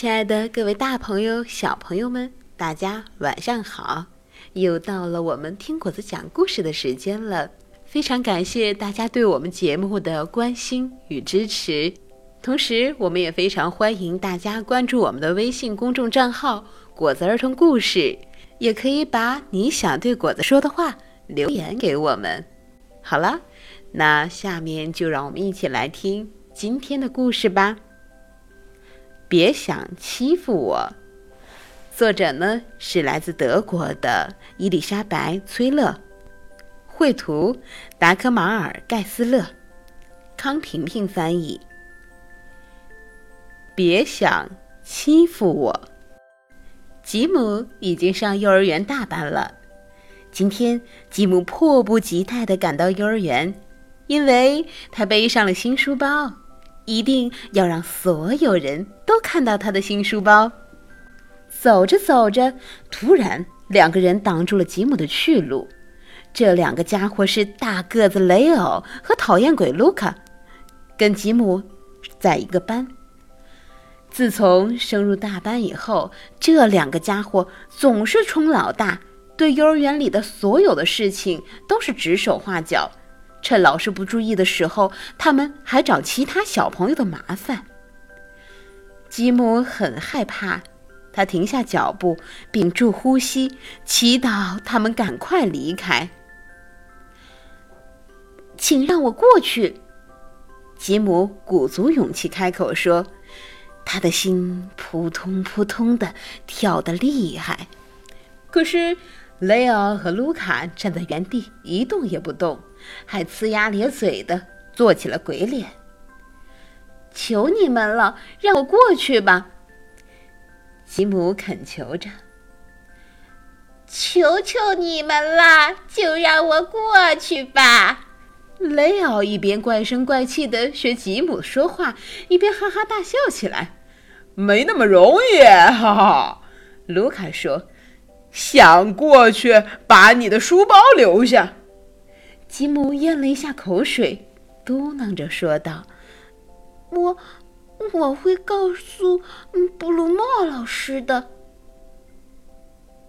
亲爱的各位大朋友、小朋友们，大家晚上好！又到了我们听果子讲故事的时间了。非常感谢大家对我们节目的关心与支持，同时我们也非常欢迎大家关注我们的微信公众账号“果子儿童故事”，也可以把你想对果子说的话留言给我们。好了，那下面就让我们一起来听今天的故事吧。别想欺负我。作者呢是来自德国的伊丽莎白·崔勒，绘图达科马尔·盖斯勒，康婷婷翻译。别想欺负我。吉姆已经上幼儿园大班了。今天，吉姆迫不及待地赶到幼儿园，因为他背上了新书包。一定要让所有人都看到他的新书包。走着走着，突然两个人挡住了吉姆的去路。这两个家伙是大个子雷欧和讨厌鬼卢卡，跟吉姆在一个班。自从升入大班以后，这两个家伙总是冲老大，对幼儿园里的所有的事情都是指手画脚。趁老师不注意的时候，他们还找其他小朋友的麻烦。吉姆很害怕，他停下脚步，屏住呼吸，祈祷他们赶快离开。请让我过去。吉姆鼓足勇气开口说，他的心扑通扑通的跳得厉害。可是雷奥和卢卡站在原地一动也不动。还呲牙咧嘴的做起了鬼脸。求你们了，让我过去吧！吉姆恳求着。求求你们了，就让我过去吧！雷奥一边怪声怪气的学吉姆说话，一边哈哈大笑起来。没那么容易，哈哈！卢卡说：“想过去，把你的书包留下。”吉姆咽了一下口水，嘟囔着说道：“我我会告诉布鲁诺老师的。”“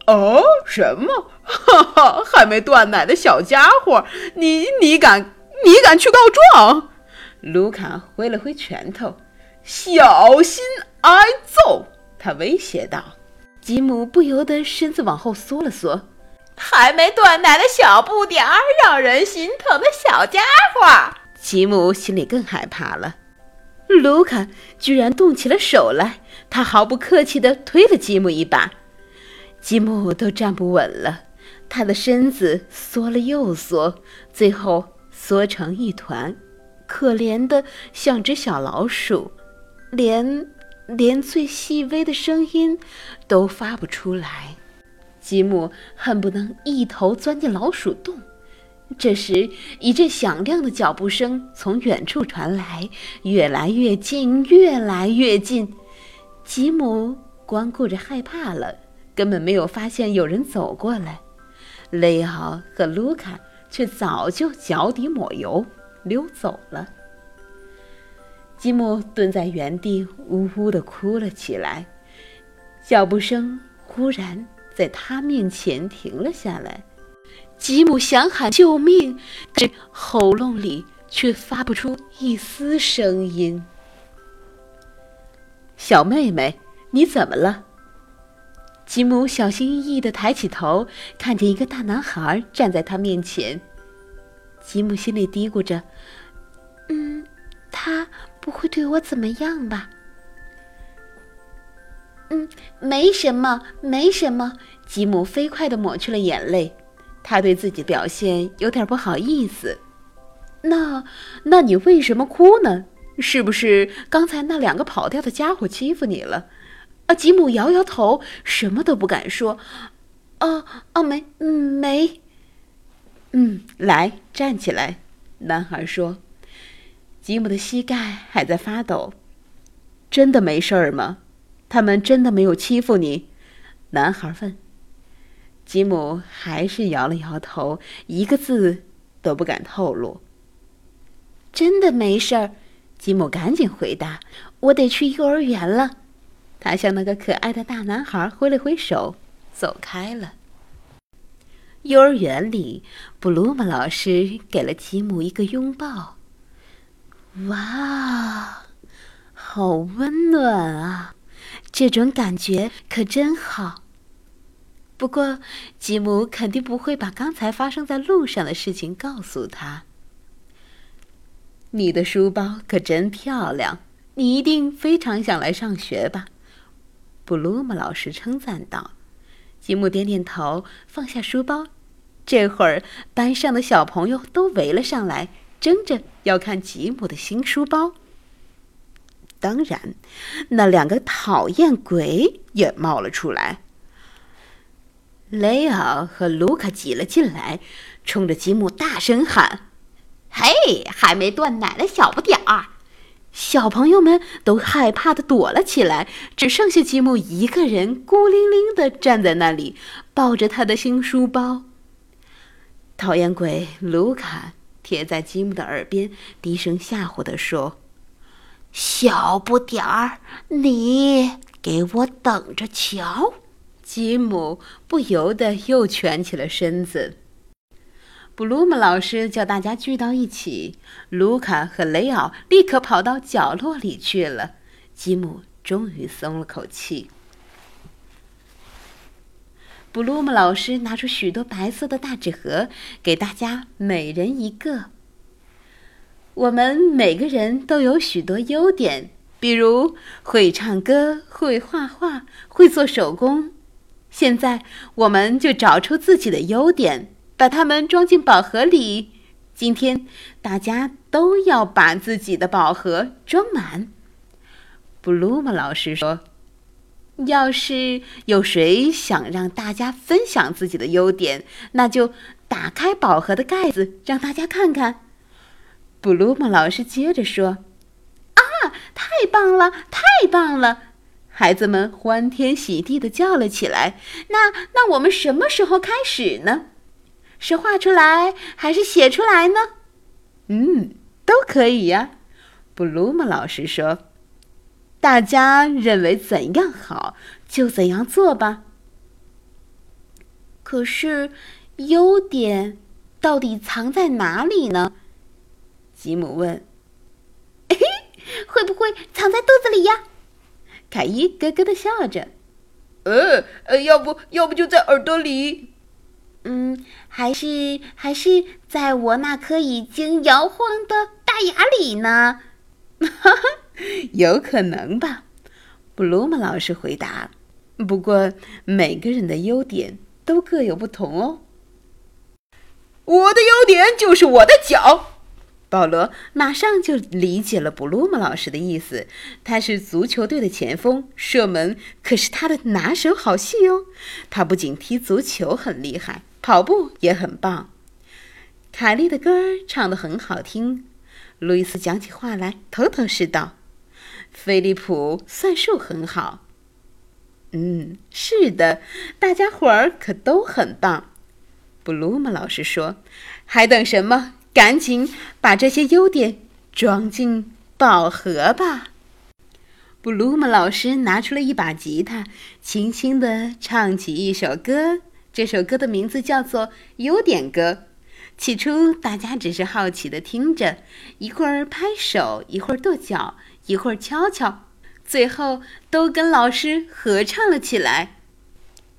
哦，什么？哈哈，还没断奶的小家伙，你你敢你敢去告状？”卢卡挥了挥拳头，“小心挨揍！”他威胁道。吉姆不由得身子往后缩了缩。还没断奶的小不点儿，让人心疼的小家伙。吉姆心里更害怕了。卢卡居然动起了手来，他毫不客气地推了吉姆一把。吉姆都站不稳了，他的身子缩了又缩，最后缩成一团，可怜的像只小老鼠，连连最细微的声音都发不出来。吉姆恨不能一头钻进老鼠洞。这时，一阵响亮的脚步声从远处传来，越来越近，越来越近。吉姆光顾着害怕了，根本没有发现有人走过来。雷奥和卢卡却早就脚底抹油溜走了。吉姆蹲在原地，呜呜地哭了起来。脚步声忽然。在他面前停了下来，吉姆想喊救命，这喉咙里却发不出一丝声音。小妹妹，你怎么了？吉姆小心翼翼地抬起头，看见一个大男孩站在他面前。吉姆心里嘀咕着：“嗯，他会对我怎么样吧？”嗯，没什么，没什么。吉姆飞快地抹去了眼泪，他对自己表现有点不好意思。那，那你为什么哭呢？是不是刚才那两个跑掉的家伙欺负你了？啊，吉姆摇摇头，什么都不敢说。哦，哦，没，嗯没。嗯，来，站起来。男孩说。吉姆的膝盖还在发抖。真的没事儿吗？他们真的没有欺负你？男孩问。吉姆还是摇了摇头，一个字都不敢透露。真的没事儿，吉姆赶紧回答：“我得去幼儿园了。”他向那个可爱的大男孩挥了挥手，走开了。幼儿园里，布鲁姆老师给了吉姆一个拥抱。哇，好温暖啊！这种感觉可真好。不过，吉姆肯定不会把刚才发生在路上的事情告诉他。你的书包可真漂亮，你一定非常想来上学吧？布鲁姆老师称赞道。吉姆点点头，放下书包。这会儿，班上的小朋友都围了上来，争着要看吉姆的新书包。当然，那两个讨厌鬼也冒了出来。雷奥和卢卡挤了进来，冲着吉姆大声喊：“嘿，还没断奶的小不点儿！”小朋友们都害怕的躲了起来，只剩下吉姆一个人孤零零的站在那里，抱着他的新书包。讨厌鬼卢卡贴在吉姆的耳边，低声吓唬地说：“小不点儿，你给我等着瞧！”吉姆不由得又蜷起了身子。布鲁姆老师叫大家聚到一起，卢卡和雷奥立刻跑到角落里去了。吉姆终于松了口气。布鲁姆老师拿出许多白色的大纸盒，给大家每人一个。我们每个人都有许多优点，比如会唱歌、会画画、会做手工。现在，我们就找出自己的优点，把它们装进宝盒里。今天，大家都要把自己的宝盒装满。布鲁姆老师说。要是有谁想让大家分享自己的优点，那就打开宝盒的盖子，让大家看看。布鲁姆老师接着说：“啊，太棒了，太棒了！”孩子们欢天喜地的叫了起来。那那我们什么时候开始呢？是画出来还是写出来呢？嗯，都可以呀。布鲁姆老师说。大家认为怎样好，就怎样做吧。可是，优点到底藏在哪里呢？吉姆问。会不会藏在肚子里呀？凯伊咯咯的笑着。呃呃，要不要不就在耳朵里？嗯，还是还是在我那颗已经摇晃的大牙里呢？哈哈。有可能吧，布鲁姆老师回答。不过每个人的优点都各有不同哦。我的优点就是我的脚。保罗马上就理解了布鲁姆老师的意思。他是足球队的前锋，射门可是他的拿手好戏哦。他不仅踢足球很厉害，跑步也很棒。凯莉的歌唱得很好听。路易斯讲起话来头头是道。菲利普算术很好。嗯，是的，大家伙儿可都很棒。布鲁姆老师说：“还等什么？赶紧把这些优点装进宝盒吧！”布鲁姆老师拿出了一把吉他，轻轻地唱起一首歌。这首歌的名字叫做《优点歌》。起初，大家只是好奇地听着，一会儿拍手，一会儿跺脚。一会儿敲敲，最后都跟老师合唱了起来。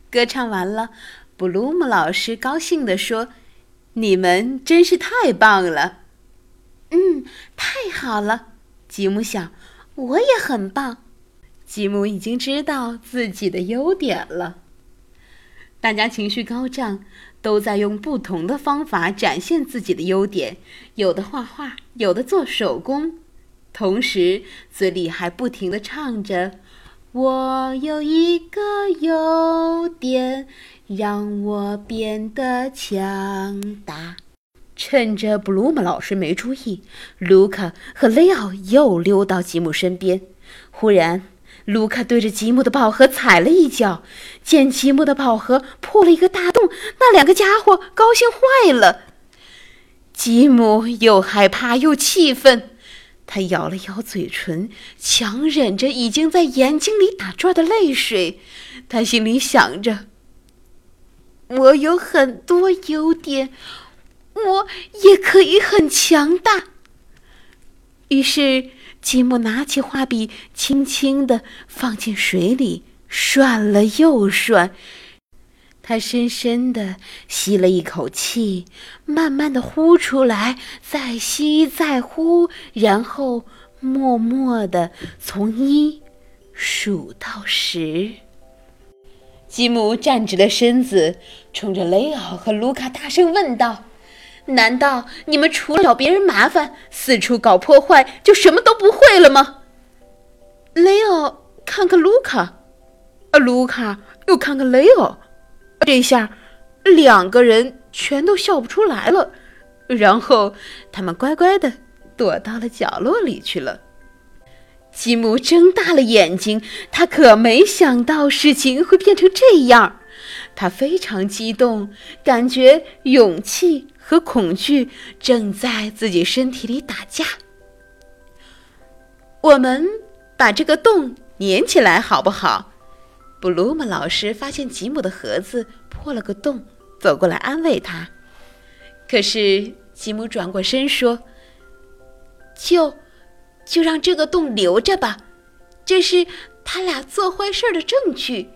歌唱完了，布鲁姆老师高兴地说：“你们真是太棒了！”“嗯，太好了。”吉姆想，“我也很棒。”吉姆已经知道自己的优点了。大家情绪高涨，都在用不同的方法展现自己的优点，有的画画，有的做手工。同时，嘴里还不停地唱着：“我有一个优点，让我变得强大。”趁着布鲁姆老师没注意，卢卡和雷奥又溜到吉姆身边。忽然，卢卡对着吉姆的宝盒踩了一脚，见吉姆的宝盒破了一个大洞，那两个家伙高兴坏了。吉姆又害怕又气愤。他咬了咬嘴唇，强忍着已经在眼睛里打转的泪水。他心里想着：“我有很多优点，我也可以很强大。”于是，吉姆拿起画笔，轻轻地放进水里，涮了又涮。他深深地吸了一口气，慢慢地呼出来，再吸再呼，然后默默地从一数到十。吉姆站直了身子，冲着雷奥和卢卡大声问道：“难道你们除了找别人麻烦、四处搞破坏，就什么都不会了吗？”雷奥看看卢卡，啊，卢卡又看看雷奥。这下，两个人全都笑不出来了。然后，他们乖乖的躲到了角落里去了。吉姆睁大了眼睛，他可没想到事情会变成这样。他非常激动，感觉勇气和恐惧正在自己身体里打架。我们把这个洞粘起来，好不好？布鲁姆老师发现吉姆的盒子破了个洞，走过来安慰他。可是吉姆转过身说：“就，就让这个洞留着吧，这是他俩做坏事的证据。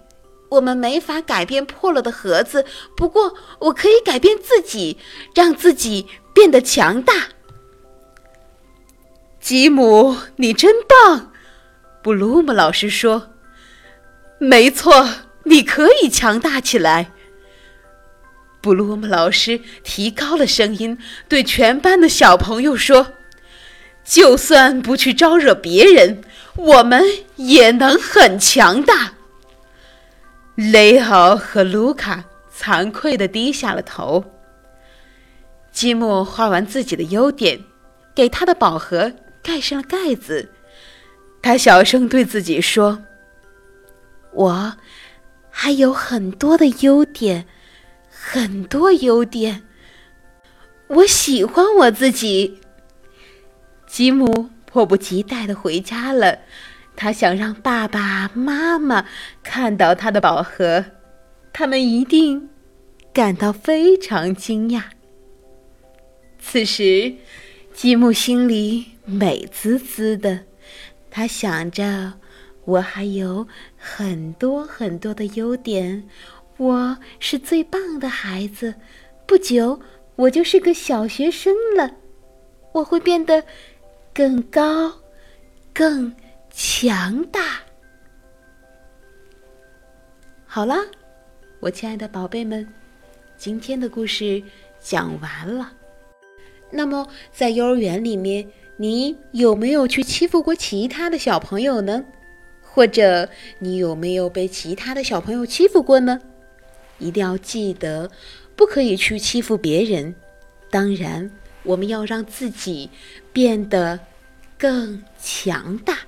我们没法改变破了的盒子，不过我可以改变自己，让自己变得强大。”吉姆，你真棒！布鲁姆老师说。没错，你可以强大起来。布鲁姆老师提高了声音，对全班的小朋友说：“就算不去招惹别人，我们也能很强大。”雷奥和卢卡惭愧地低下了头。积木画完自己的优点，给他的宝盒盖上了盖子。他小声对自己说。我还有很多的优点，很多优点。我喜欢我自己。吉姆迫不及待的回家了，他想让爸爸妈妈看到他的宝盒，他们一定感到非常惊讶。此时，吉姆心里美滋滋的，他想着。我还有很多很多的优点，我是最棒的孩子。不久，我就是个小学生了。我会变得更高、更强大。好了，我亲爱的宝贝们，今天的故事讲完了。那么，在幼儿园里面，你有没有去欺负过其他的小朋友呢？或者你有没有被其他的小朋友欺负过呢？一定要记得，不可以去欺负别人。当然，我们要让自己变得更强大。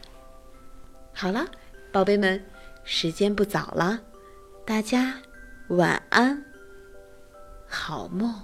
好了，宝贝们，时间不早了，大家晚安，好梦。